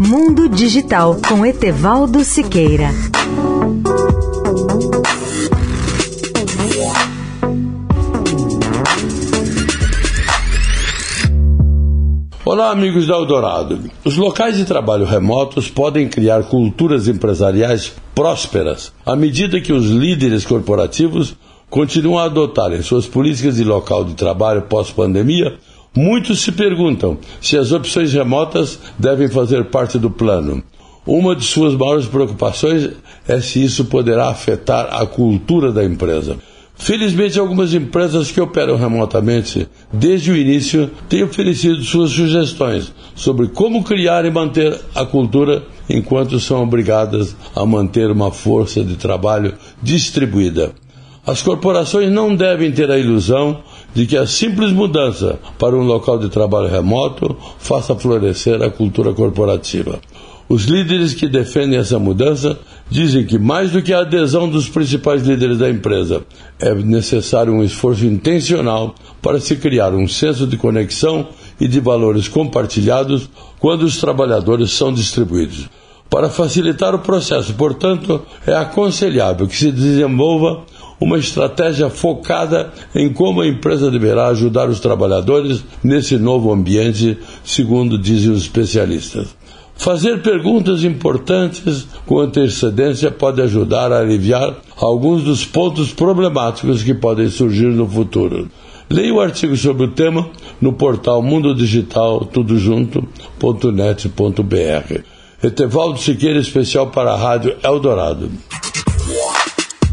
Mundo Digital com Etevaldo Siqueira. Olá, amigos da Eldorado. Os locais de trabalho remotos podem criar culturas empresariais prósperas à medida que os líderes corporativos continuam a adotarem suas políticas de local de trabalho pós-pandemia. Muitos se perguntam se as opções remotas devem fazer parte do plano. Uma de suas maiores preocupações é se isso poderá afetar a cultura da empresa. Felizmente, algumas empresas que operam remotamente desde o início têm oferecido suas sugestões sobre como criar e manter a cultura enquanto são obrigadas a manter uma força de trabalho distribuída. As corporações não devem ter a ilusão de que a simples mudança para um local de trabalho remoto faça florescer a cultura corporativa. Os líderes que defendem essa mudança dizem que, mais do que a adesão dos principais líderes da empresa, é necessário um esforço intencional para se criar um senso de conexão e de valores compartilhados quando os trabalhadores são distribuídos. Para facilitar o processo, portanto, é aconselhável que se desenvolva uma estratégia focada em como a empresa deverá ajudar os trabalhadores nesse novo ambiente, segundo dizem os especialistas. Fazer perguntas importantes com antecedência pode ajudar a aliviar alguns dos pontos problemáticos que podem surgir no futuro. Leia o artigo sobre o tema no portal mundodigital.net.br. Etevaldo Siqueira, especial para a Rádio Eldorado.